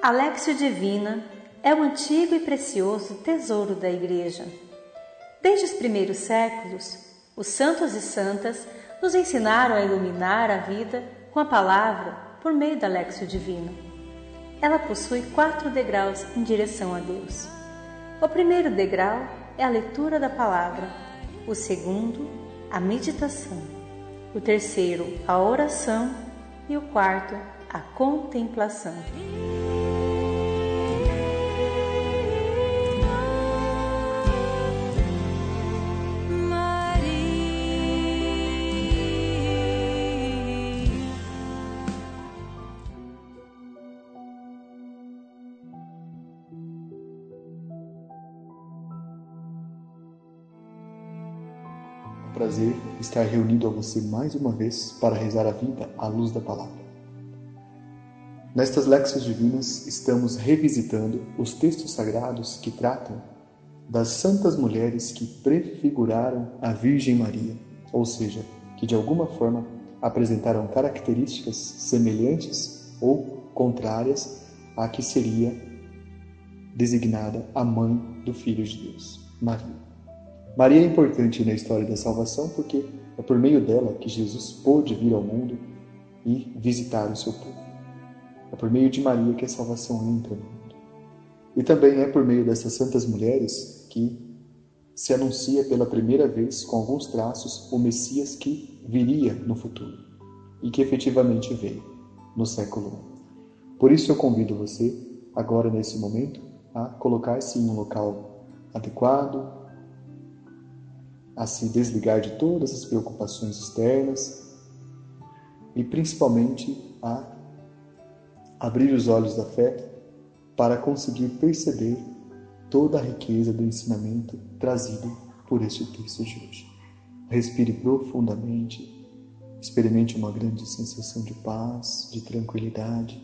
Alexio Divina é um antigo e precioso tesouro da Igreja. Desde os primeiros séculos, os santos e santas nos ensinaram a iluminar a vida com a palavra por meio da Alexio Divina. Ela possui quatro degraus em direção a Deus. O primeiro degrau é a leitura da palavra, o segundo, a meditação, o terceiro, a oração e o quarto, a contemplação. Prazer estar reunido a você mais uma vez para rezar a vida à luz da palavra. Nestas Léxios Divinas estamos revisitando os textos sagrados que tratam das santas mulheres que prefiguraram a Virgem Maria, ou seja, que de alguma forma apresentaram características semelhantes ou contrárias à que seria designada a mãe do Filho de Deus, Maria. Maria é importante na história da salvação porque é por meio dela que Jesus pôde vir ao mundo e visitar o seu povo. É por meio de Maria que a salvação entra no mundo. E também é por meio dessas santas mulheres que se anuncia pela primeira vez, com alguns traços, o Messias que viria no futuro e que efetivamente veio no século I. Por isso eu convido você, agora nesse momento, a colocar-se em um local adequado, a se desligar de todas as preocupações externas e principalmente a abrir os olhos da fé para conseguir perceber toda a riqueza do ensinamento trazido por este texto de hoje. Respire profundamente, experimente uma grande sensação de paz, de tranquilidade.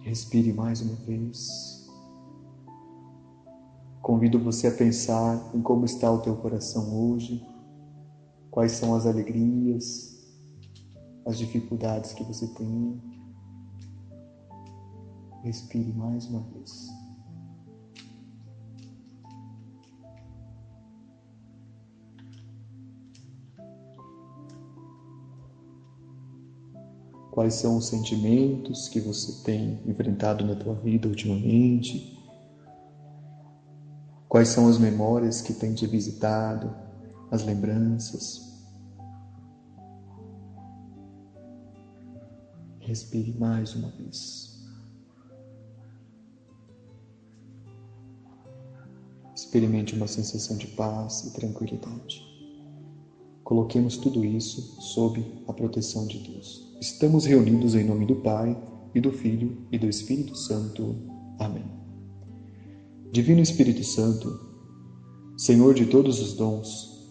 Respire mais uma vez. Convido você a pensar em como está o teu coração hoje, quais são as alegrias, as dificuldades que você tem. Respire mais uma vez. Quais são os sentimentos que você tem enfrentado na tua vida ultimamente? Quais são as memórias que tem te visitado, as lembranças? Respire mais uma vez. Experimente uma sensação de paz e tranquilidade. Coloquemos tudo isso sob a proteção de Deus. Estamos reunidos em nome do Pai, e do Filho e do Espírito Santo. Amém. Divino Espírito Santo, Senhor de todos os dons,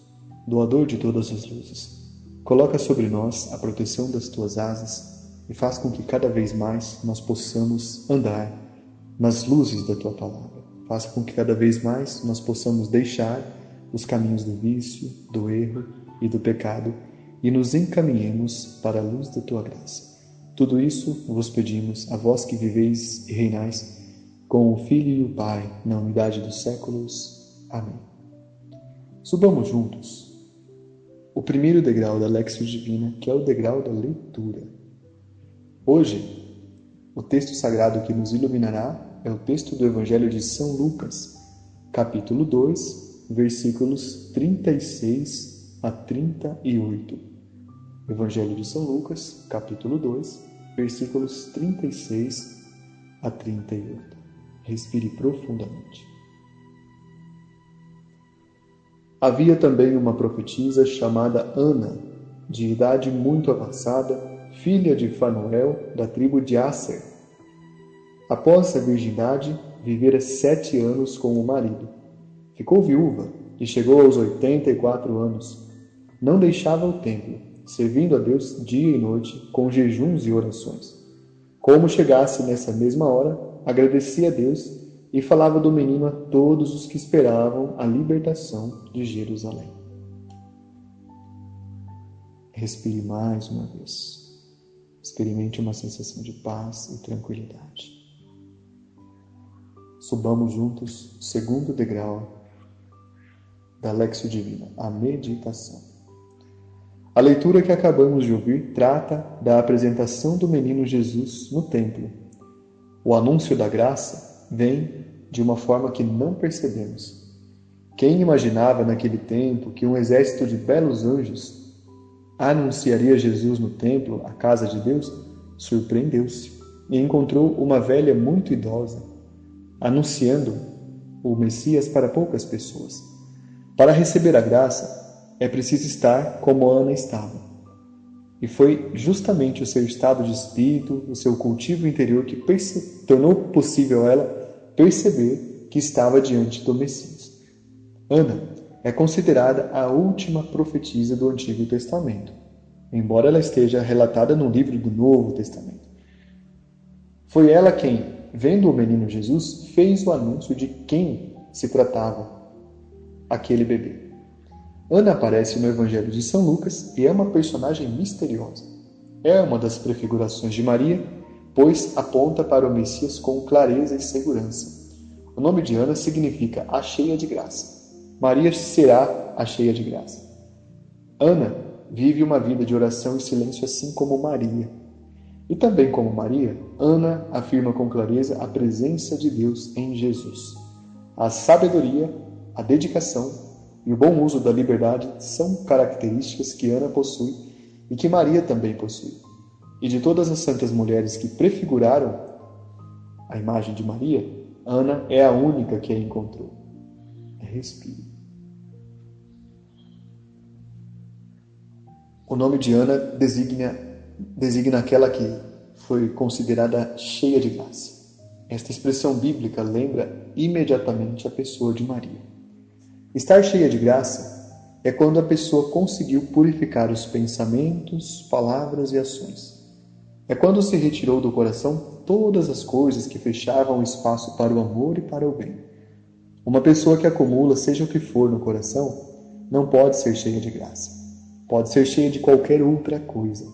doador de todas as luzes, coloca sobre nós a proteção das tuas asas e faz com que cada vez mais nós possamos andar nas luzes da tua palavra. Faz com que cada vez mais nós possamos deixar os caminhos do vício, do erro e do pecado e nos encaminhemos para a luz da tua graça. Tudo isso vos pedimos, a vós que viveis e reinais com o Filho e o Pai, na unidade dos séculos. Amém. Subamos juntos o primeiro degrau da Lexio Divina, que é o degrau da leitura. Hoje, o texto sagrado que nos iluminará é o texto do Evangelho de São Lucas, capítulo 2, versículos 36 a 38. Evangelho de São Lucas, capítulo 2, versículos 36 a 38. Respire profundamente. Havia também uma profetisa chamada Ana, de idade muito avançada, filha de Fanuel, da tribo de Asser. Após a virgindade, vivera sete anos com o marido. Ficou viúva e chegou aos oitenta e quatro anos. Não deixava o templo, servindo a Deus dia e noite com jejuns e orações. Como chegasse nessa mesma hora, agradecia a Deus e falava do menino a todos os que esperavam a libertação de experimente uma sensação de paz e tranquilidade. Subamos juntos o segundo degrau da Lexio Divina, a meditação. A leitura que acabamos de ouvir trata da apresentação do menino Jesus no templo. O anúncio da graça vem de uma forma que não percebemos. Quem imaginava naquele tempo que um exército de belos anjos anunciaria Jesus no templo, a casa de Deus, surpreendeu-se e encontrou uma velha muito idosa anunciando o Messias para poucas pessoas. Para receber a graça, é preciso estar como Ana estava. E foi justamente o seu estado de espírito, o seu cultivo interior que tornou possível ela perceber que estava diante do Messias. Ana é considerada a última profetisa do Antigo Testamento, embora ela esteja relatada no livro do Novo Testamento. Foi ela quem, vendo o menino Jesus, fez o anúncio de quem se tratava aquele bebê. Ana aparece no Evangelho de São Lucas e é uma personagem misteriosa. É uma das prefigurações de Maria, pois aponta para o Messias com clareza e segurança. O nome de Ana significa a cheia de graça. Maria será a cheia de graça. Ana vive uma vida de oração e silêncio assim como Maria. E também como Maria, Ana afirma com clareza a presença de Deus em Jesus. A sabedoria, a dedicação e o bom uso da liberdade são características que Ana possui e que Maria também possui. E de todas as santas mulheres que prefiguraram a imagem de Maria, Ana é a única que a encontrou. Respire. O nome de Ana designa, designa aquela que foi considerada cheia de graça. Esta expressão bíblica lembra imediatamente a pessoa de Maria. Estar cheia de graça é quando a pessoa conseguiu purificar os pensamentos, palavras e ações. É quando se retirou do coração todas as coisas que fechavam espaço para o amor e para o bem. Uma pessoa que acumula, seja o que for no coração, não pode ser cheia de graça. Pode ser cheia de qualquer outra coisa,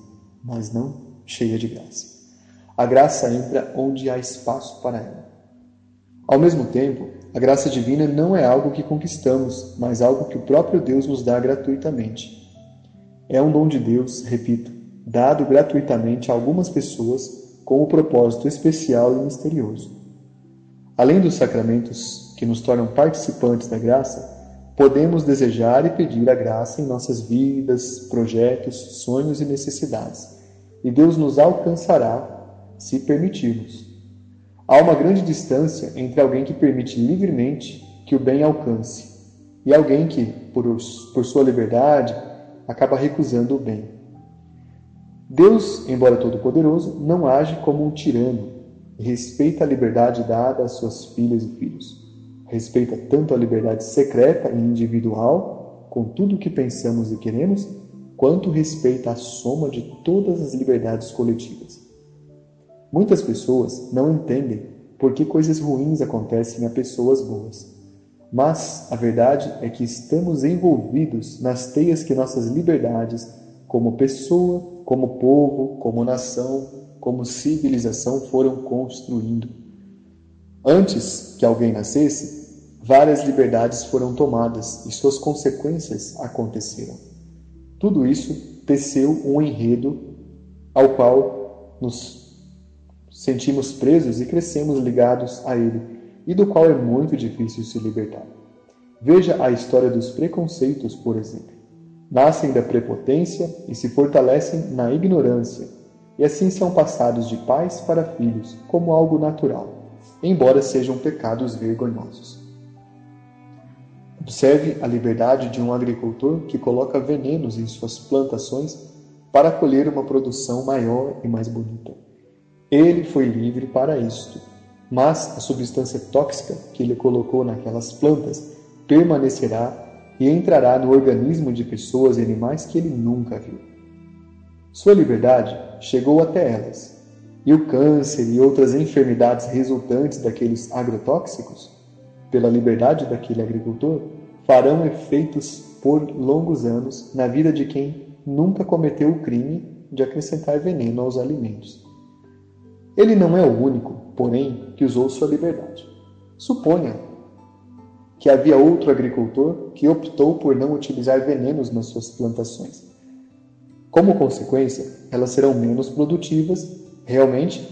mas não cheia de graça. A graça entra onde há espaço para ela. Ao mesmo tempo, a graça divina não é algo que conquistamos, mas algo que o próprio Deus nos dá gratuitamente. É um dom de Deus, repito, dado gratuitamente a algumas pessoas com um propósito especial e misterioso. Além dos sacramentos que nos tornam participantes da graça, podemos desejar e pedir a graça em nossas vidas, projetos, sonhos e necessidades. E Deus nos alcançará se permitirmos. Há uma grande distância entre alguém que permite livremente que o bem alcance e alguém que, por, por sua liberdade, acaba recusando o bem. Deus, embora todo-poderoso, não age como um tirano e respeita a liberdade dada às suas filhas e filhos respeita tanto a liberdade secreta e individual, com tudo o que pensamos e queremos, quanto respeita a soma de todas as liberdades coletivas. Muitas pessoas não entendem por que coisas ruins acontecem a pessoas boas. Mas a verdade é que estamos envolvidos nas teias que nossas liberdades, como pessoa, como povo, como nação, como civilização, foram construindo. Antes que alguém nascesse, várias liberdades foram tomadas e suas consequências aconteceram. Tudo isso teceu um enredo ao qual nos sentimos presos e crescemos ligados a ele, e do qual é muito difícil se libertar. Veja a história dos preconceitos, por exemplo. Nascem da prepotência e se fortalecem na ignorância, e assim são passados de pais para filhos como algo natural, embora sejam pecados vergonhosos. Observe a liberdade de um agricultor que coloca venenos em suas plantações para colher uma produção maior e mais bonita. Ele foi livre para isto, mas a substância tóxica que ele colocou naquelas plantas permanecerá e entrará no organismo de pessoas e animais que ele nunca viu. Sua liberdade chegou até elas, e o câncer e outras enfermidades resultantes daqueles agrotóxicos pela liberdade daquele agricultor, farão efeitos por longos anos na vida de quem nunca cometeu o crime de acrescentar veneno aos alimentos. Ele não é o único, porém, que usou sua liberdade. Suponha que havia outro agricultor que optou por não utilizar venenos nas suas plantações. Como consequência, elas serão menos produtivas, realmente,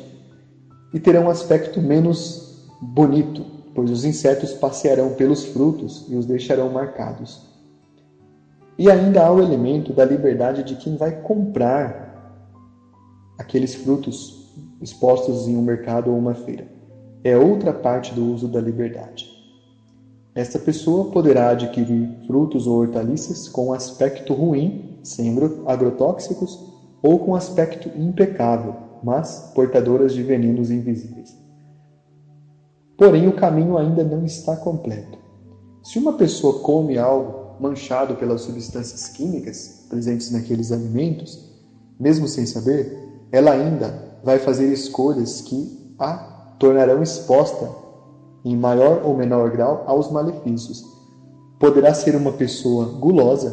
e terão um aspecto menos bonito, pois os insetos passearão pelos frutos e os deixarão marcados. E ainda há o elemento da liberdade de quem vai comprar aqueles frutos expostos em um mercado ou uma feira. É outra parte do uso da liberdade. Esta pessoa poderá adquirir frutos ou hortaliças com aspecto ruim, sem agrotóxicos, ou com aspecto impecável, mas portadoras de venenos invisíveis. Porém, o caminho ainda não está completo. Se uma pessoa come algo manchado pelas substâncias químicas presentes naqueles alimentos, mesmo sem saber, ela ainda vai fazer escolhas que a tornarão exposta em maior ou menor grau, aos malefícios. Poderá ser uma pessoa gulosa,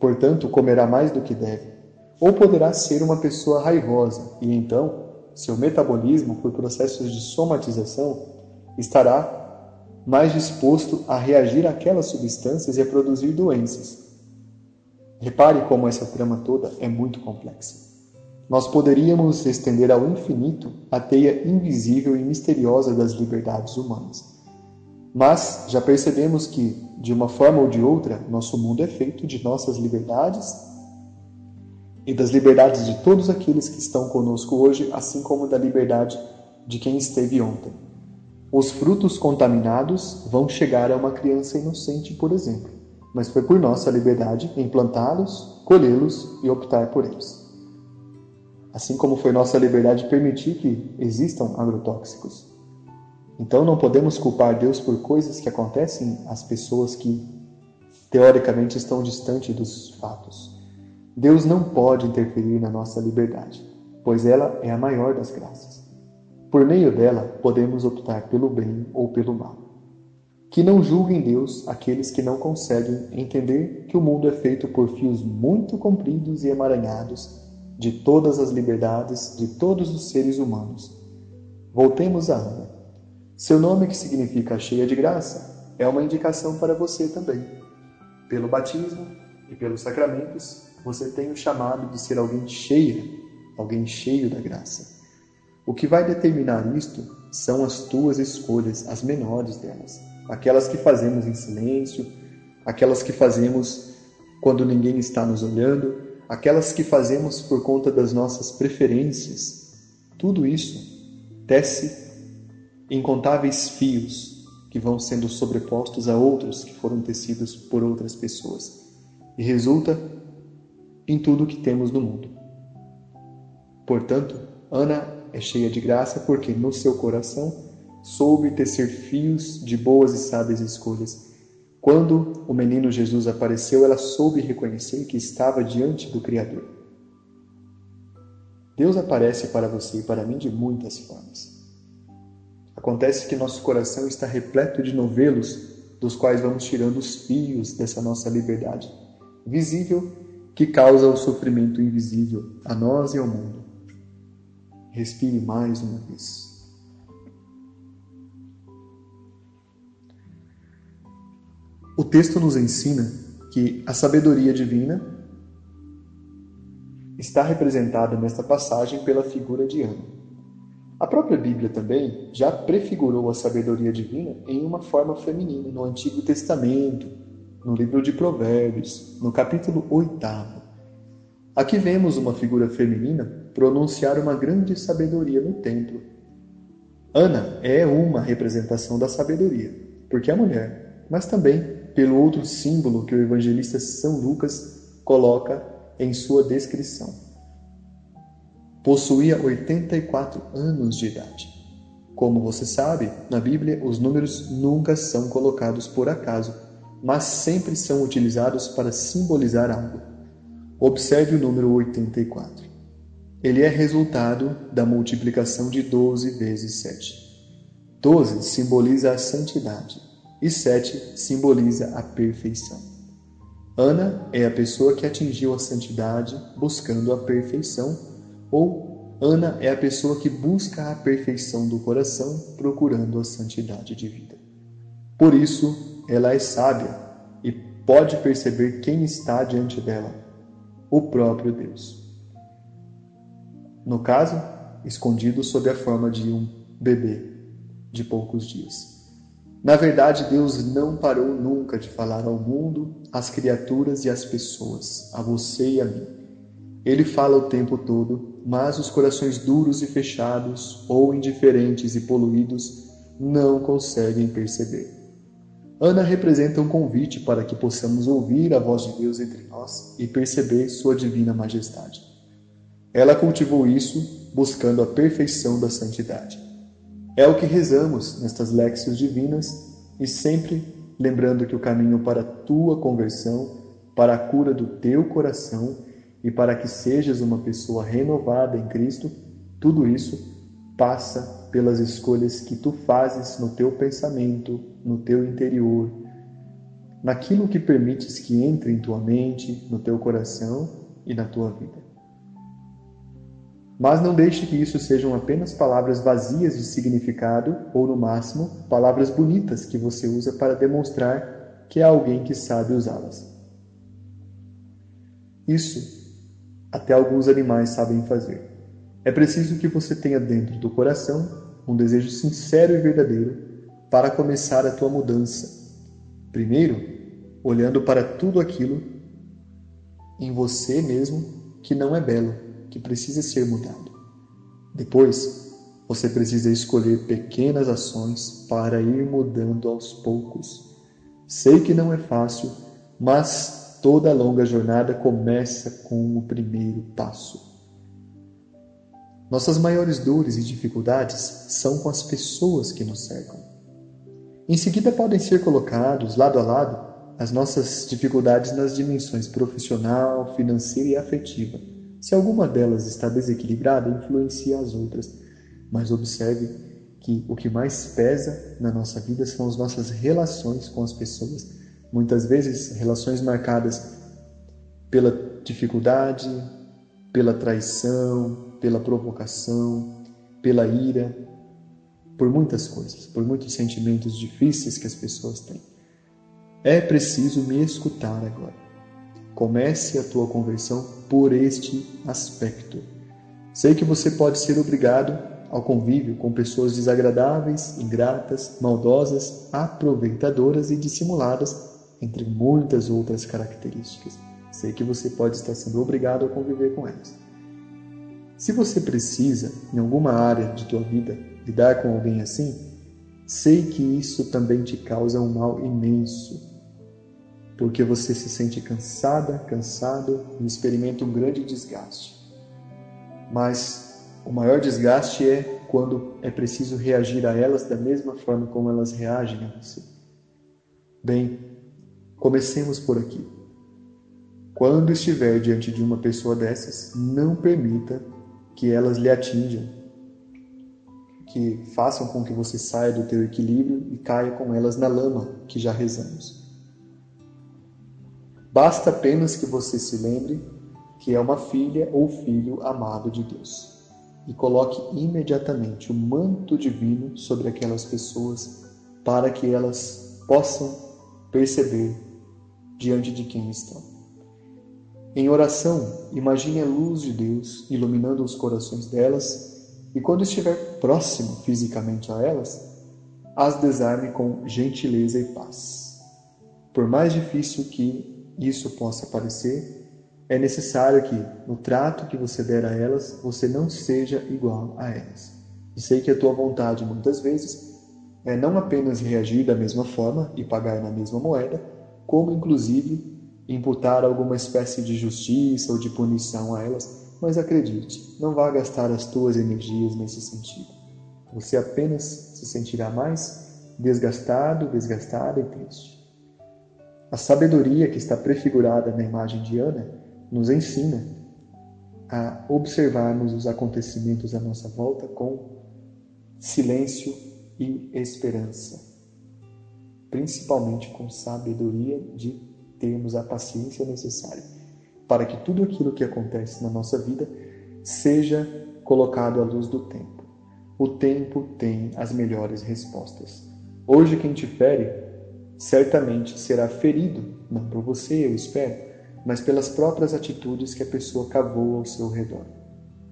portanto comerá mais do que deve, ou poderá ser uma pessoa raivosa, e então seu metabolismo, por processos de somatização, estará mais disposto a reagir àquelas substâncias e a produzir doenças. Repare como essa trama toda é muito complexa. Nós poderíamos estender ao infinito a teia invisível e misteriosa das liberdades humanas. Mas já percebemos que, de uma forma ou de outra, nosso mundo é feito de nossas liberdades e das liberdades de todos aqueles que estão conosco hoje, assim como da liberdade de quem esteve ontem. Os frutos contaminados vão chegar a uma criança inocente, por exemplo, mas foi por nossa liberdade em plantá-los, colhê-los e optar por eles assim como foi nossa liberdade permitir que existam agrotóxicos. Então não podemos culpar Deus por coisas que acontecem às pessoas que teoricamente estão distantes dos fatos. Deus não pode interferir na nossa liberdade, pois ela é a maior das graças. Por meio dela, podemos optar pelo bem ou pelo mal. Que não julguem Deus aqueles que não conseguem entender que o mundo é feito por fios muito compridos e emaranhados de todas as liberdades de todos os seres humanos. Voltemos a Ana. Seu nome, que significa cheia de graça, é uma indicação para você também. Pelo batismo e pelos sacramentos, você tem o chamado de ser alguém cheia, alguém cheio da graça. O que vai determinar isto são as tuas escolhas, as menores delas, aquelas que fazemos em silêncio, aquelas que fazemos quando ninguém está nos olhando, aquelas que fazemos por conta das nossas preferências, tudo isso tece incontáveis fios que vão sendo sobrepostos a outros que foram tecidos por outras pessoas e resulta em tudo que temos no mundo. Portanto, Ana é cheia de graça porque no seu coração soube tecer fios de boas e sábias escolhas quando o menino Jesus apareceu, ela soube reconhecer que estava diante do Criador. Deus aparece para você e para mim de muitas formas. Acontece que nosso coração está repleto de novelos, dos quais vamos tirando os fios dessa nossa liberdade visível que causa o sofrimento invisível a nós e ao mundo. Respire mais uma vez. O texto nos ensina que a sabedoria divina está representada nesta passagem pela figura de Ana. A própria Bíblia também já prefigurou a sabedoria divina em uma forma feminina no Antigo Testamento, no livro de Provérbios, no capítulo 8. Aqui vemos uma figura feminina pronunciar uma grande sabedoria no templo. Ana é uma representação da sabedoria, porque é mulher, mas também pelo outro símbolo que o evangelista São Lucas coloca em sua descrição. Possuía 84 anos de idade. Como você sabe, na Bíblia os números nunca são colocados por acaso, mas sempre são utilizados para simbolizar algo. Observe o número 84. Ele é resultado da multiplicação de 12 vezes 7. 12 simboliza a santidade, e sete simboliza a perfeição. Ana é a pessoa que atingiu a santidade buscando a perfeição Ou Ana é a pessoa que busca a perfeição do coração, procurando a santidade de vida. Por isso, ela é sábia e pode perceber quem está diante dela, o próprio Deus. No caso, escondido sob a forma de um bebê de poucos dias. Na verdade, Deus não parou nunca de falar ao mundo, às criaturas e às pessoas, a você e a mim. Ele fala o tempo todo, mas os corações duros e fechados, ou indiferentes e poluídos, não conseguem perceber. Ana representa um convite para que possamos ouvir a voz de Deus entre nós e perceber Sua divina majestade. Ela cultivou isso buscando a perfeição da santidade. É o que rezamos nestas léxios divinas e sempre lembrando que o caminho para a tua conversão, para a cura do teu coração e para que sejas uma pessoa renovada em Cristo, tudo isso passa pelas escolhas que tu fazes no teu pensamento, no teu interior, naquilo que permites que entre em tua mente, no teu coração e na tua vida. Mas não deixe que isso sejam apenas palavras vazias de significado ou, no máximo, palavras bonitas que você usa para demonstrar que é alguém que sabe usá-las. Isso até alguns animais sabem fazer. É preciso que você tenha dentro do coração um desejo sincero e verdadeiro para começar a tua mudança. Primeiro, olhando para tudo aquilo em você mesmo que não é belo que precisa ser mudado. Depois, você precisa escolher pequenas ações para ir mudando aos poucos. Sei que não é fácil, mas toda longa jornada começa com o primeiro passo. Nossas maiores dores e dificuldades são com as pessoas que nos cercam. Em seguida, podem ser colocados lado a lado as nossas dificuldades nas dimensões profissional, financeira e afetiva se alguma delas está desequilibrada, influencia as outras. Mas observe que o que mais pesa na nossa vida são as nossas relações com as pessoas. Muitas vezes, relações marcadas pela dificuldade, pela traição, pela provocação, pela ira, por muitas coisas, por muitos sentimentos difíceis que as pessoas têm. É preciso me escutar agora. Comece a tua conversão por este aspecto. Sei que você pode ser obrigado ao convívio com pessoas desagradáveis, ingratas, maldosas, aproveitadoras e dissimuladas, entre muitas outras características. Sei que você pode estar sendo obrigado a conviver com elas. Se você precisa, em alguma área de tua vida, lidar com alguém assim, sei que isso também te causa um mal imenso porque você se sente cansada, cansado e experimenta um grande desgaste. Mas o maior desgaste é quando é preciso reagir a elas da mesma forma como elas reagem a você. Bem, comecemos por aqui. Quando estiver diante de uma pessoa dessas, não permita que elas lhe atinjam, que façam com que você saia do teu equilíbrio e caia com elas na lama que já rezamos. Basta apenas que você se lembre que é uma filha ou filho amado de Deus e coloque imediatamente o manto divino sobre aquelas pessoas para que elas possam perceber diante de quem estão. Em oração, imagine a luz de Deus iluminando os corações delas e, quando estiver próximo fisicamente a elas, as desarme com gentileza e paz. Por mais difícil que isso possa parecer, é necessário que, no trato que você der a elas, você não seja igual a elas. E sei que a tua vontade, muitas vezes, é não apenas reagir da mesma forma e pagar na mesma moeda, como inclusive imputar alguma espécie de justiça ou de punição a elas, mas acredite, não vá gastar as tuas energias nesse sentido. Você apenas se sentirá mais desgastado, desgastada e triste. A sabedoria que está prefigurada na imagem de Ana nos ensina a observarmos os acontecimentos à nossa volta com silêncio e esperança, principalmente com sabedoria de termos a paciência necessária para que tudo aquilo que acontece na nossa vida seja colocado à luz do tempo. O tempo tem as melhores respostas. Hoje, quem te fere, certamente será ferido, não por você, eu espero, mas pelas próprias atitudes que a pessoa cavou ao seu redor.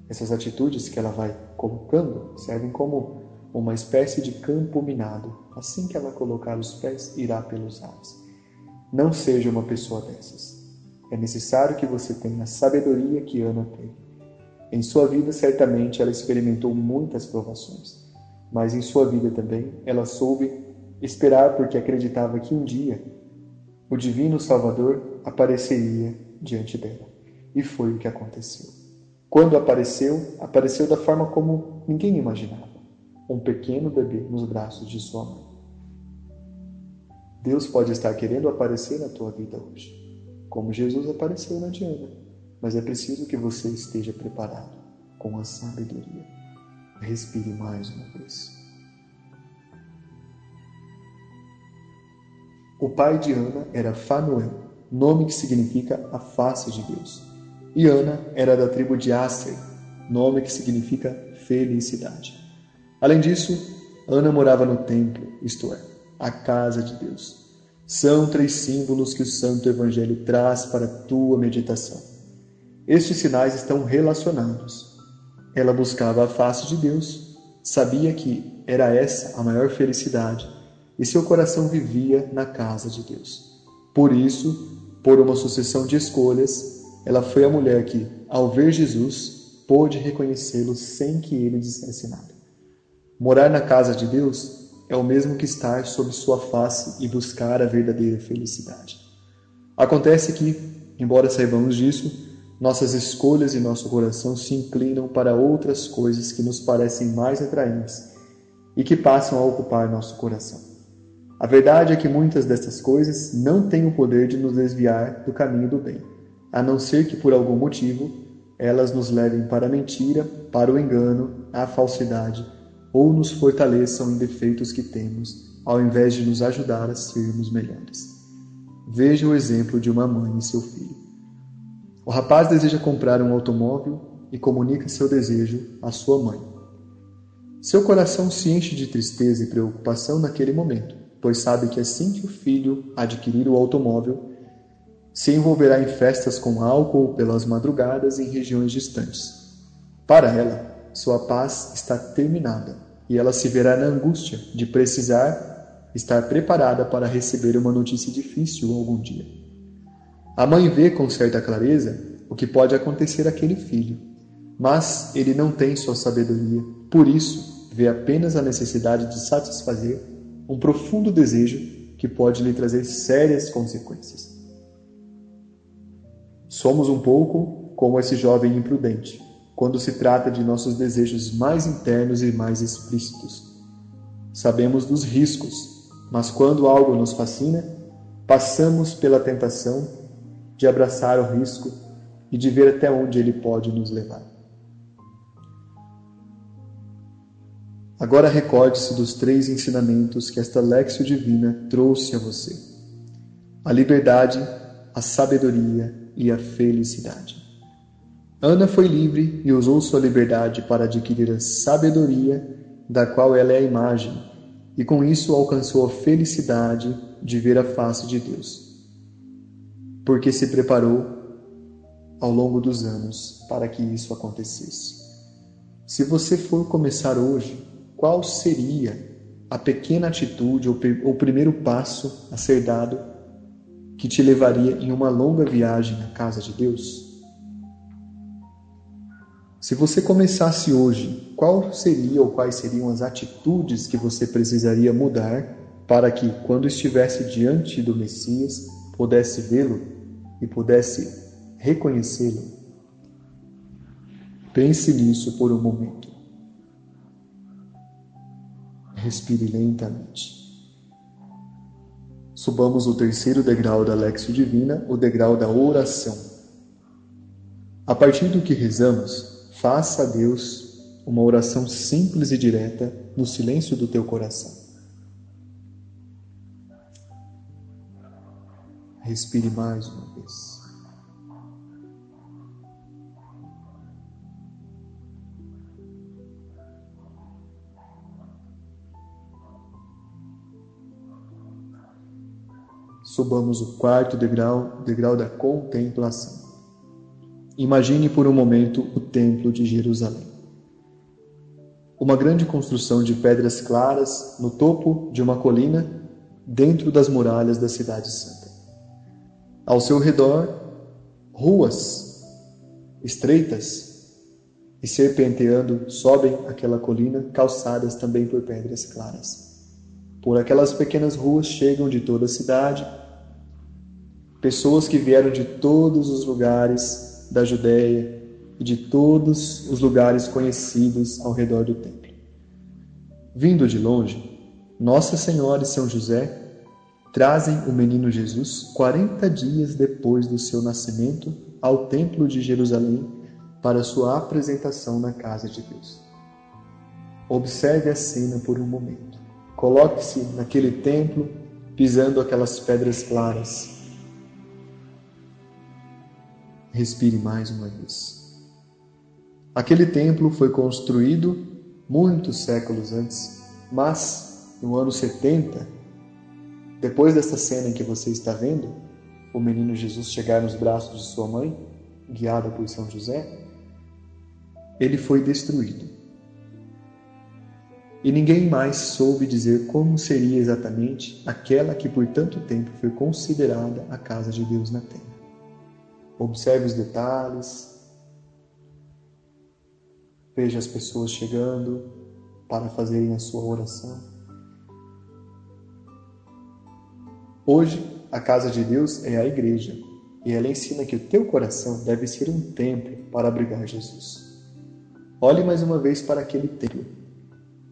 Essas atitudes que ela vai colocando servem como uma espécie de campo minado. Assim que ela colocar os pés, irá pelos ares. Não seja uma pessoa dessas. É necessário que você tenha a sabedoria que Ana teve. Em sua vida, certamente, ela experimentou muitas provações, mas em sua vida também ela soube esperar porque acreditava que um dia o Divino Salvador apareceria diante dela. E foi o que aconteceu. Quando apareceu, apareceu da forma como ninguém imaginava um pequeno bebê nos braços de sua mãe. Deus pode estar querendo aparecer na tua vida hoje, como Jesus apareceu na Diana, mas é preciso que você esteja preparado com a sabedoria. Respire mais uma vez. O pai de Ana era Fanuel, nome que significa a face de Deus. E Ana era da tribo de Aser, nome que significa felicidade. Além disso, Ana morava no templo, isto é, a casa de Deus. São três símbolos que o Santo Evangelho traz para a tua meditação. Estes sinais estão relacionados. Ela buscava a face de Deus, sabia que era essa a maior felicidade e seu coração vivia na casa de Deus. Por isso, por uma sucessão de escolhas, ela foi a mulher que, ao ver Jesus, pôde reconhecê-lo sem que ele dissesse nada. Morar na casa de Deus é o mesmo que estar sob sua face e buscar a verdadeira felicidade. Acontece que, embora saibamos disso, nossas escolhas e nosso coração se inclinam para outras coisas que nos parecem mais atraentes e que passam a ocupar nosso coração. A verdade é que muitas destas coisas não têm o poder de nos desviar do caminho do bem, a não ser que por algum motivo elas nos levem para a mentira, para o engano, a falsidade ou nos fortaleçam em defeitos que temos, ao invés de nos ajudar a sermos melhores. Veja o exemplo de uma mãe e seu filho. O rapaz deseja comprar um automóvel e comunica seu desejo à sua mãe. Seu coração se enche de tristeza e preocupação naquele momento, pois sabe que assim que o filho adquirir o automóvel, se envolverá em festas com álcool pelas madrugadas em regiões distantes. Para ela, sua paz está terminada e ela se verá na angústia de precisar estar preparada para receber uma notícia difícil algum dia. A mãe vê com certa clareza o que pode acontecer àquele filho, mas ele não tem sua sabedoria, por isso vê apenas a necessidade de satisfazer um profundo desejo que pode lhe trazer sérias consequências. Somos um pouco como esse jovem imprudente quando se trata de nossos desejos mais internos e mais explícitos. Sabemos dos riscos, mas quando algo nos fascina, passamos pela tentação de abraçar o risco e de ver até onde ele pode nos levar. Agora recorde-se dos três ensinamentos que esta Lexio Divina trouxe a você: a liberdade, a sabedoria e a felicidade. Ana foi livre e usou sua liberdade para adquirir a sabedoria da qual ela é a imagem, e com isso alcançou a felicidade de ver a face de Deus. Porque se preparou ao longo dos anos para que isso acontecesse. Se você for começar hoje, qual seria a pequena atitude ou o primeiro passo a ser dado que te levaria em uma longa viagem à casa de Deus? Se você começasse hoje, qual seria ou quais seriam as atitudes que você precisaria mudar para que, quando estivesse diante do Messias, pudesse vê-lo e pudesse reconhecê-lo? Pense nisso por um momento. Respire lentamente. Subamos o terceiro degrau da Lexio Divina, o degrau da oração. A partir do que rezamos, Faça a Deus uma oração simples e direta no silêncio do teu coração. Respire mais uma vez. Subamos o quarto degrau, degrau da contemplação. Imagine por um momento o Templo de Jerusalém. Uma grande construção de pedras claras no topo de uma colina dentro das muralhas da Cidade Santa. Ao seu redor, ruas estreitas e serpenteando sobem aquela colina, calçadas também por pedras claras. Por aquelas pequenas ruas chegam de toda a cidade pessoas que vieram de todos os lugares da Judéia e de todos os lugares conhecidos ao redor do templo. Vindo de longe, Nossa Senhora e São José trazem o menino Jesus 40 dias depois do seu nascimento ao templo de Jerusalém para sua apresentação na casa de Deus. Observe a cena por um momento. Coloque-se naquele templo, pisando aquelas pedras claras. Respire mais uma vez. Aquele templo foi construído muitos séculos antes, mas no ano 70, depois dessa cena em que você está vendo, o menino Jesus chegar nos braços de sua mãe, guiada por São José, ele foi destruído e ninguém mais soube dizer como seria exatamente aquela que por tanto tempo foi considerada a casa de Deus na terra. Observe os detalhes, veja as pessoas chegando para fazerem a sua oração. Hoje, a casa de Deus é a igreja e ela ensina que o teu coração deve ser um templo para abrigar Jesus. Olhe mais uma vez para aquele templo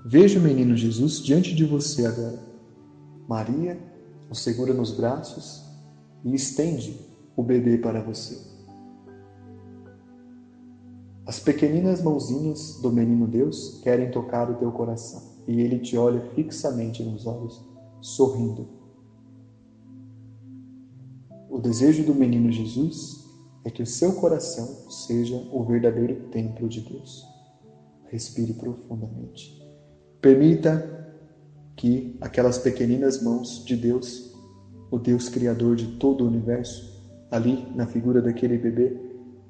Veja o menino Jesus diante de você agora. Maria o segura nos braços e estende o bebê para você. As pequeninas mãozinhas do menino Deus querem tocar o teu coração e ele te olha fixamente nos olhos, sorrindo. O desejo do menino Jesus é que o seu coração seja o verdadeiro templo de Deus. Respire profundamente. Permita que aquelas pequeninas mãos de Deus, o Deus Criador de todo o universo, ali na figura daquele bebê,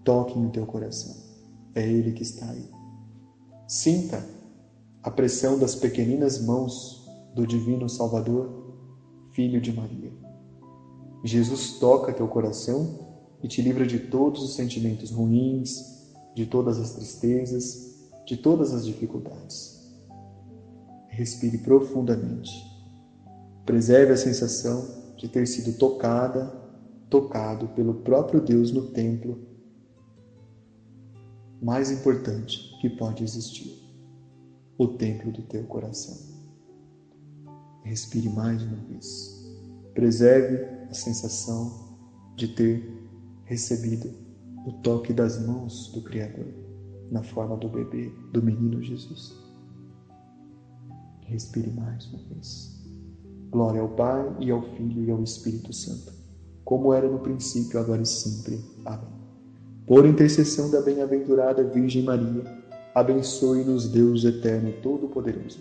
toquem o teu coração. É Ele que está aí. Sinta a pressão das pequeninas mãos do Divino Salvador, Filho de Maria. Jesus toca teu coração e te livra de todos os sentimentos ruins, de todas as tristezas, de todas as dificuldades. Respire profundamente. Preserve a sensação de ter sido tocada, tocado pelo próprio Deus no templo mais importante que pode existir o templo do teu coração. Respire mais uma vez. Preserve a sensação de ter recebido o toque das mãos do Criador na forma do bebê, do menino Jesus. Respire mais uma vez. Glória ao Pai e ao Filho e ao Espírito Santo, como era no princípio, agora e sempre. Amém. Por intercessão da bem-aventurada Virgem Maria, abençoe-nos Deus eterno todo-poderoso,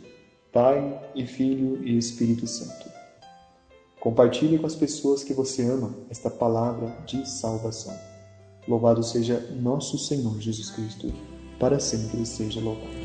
Pai e Filho e Espírito Santo. Compartilhe com as pessoas que você ama esta palavra de salvação. Louvado seja nosso Senhor Jesus Cristo, para sempre seja louvado.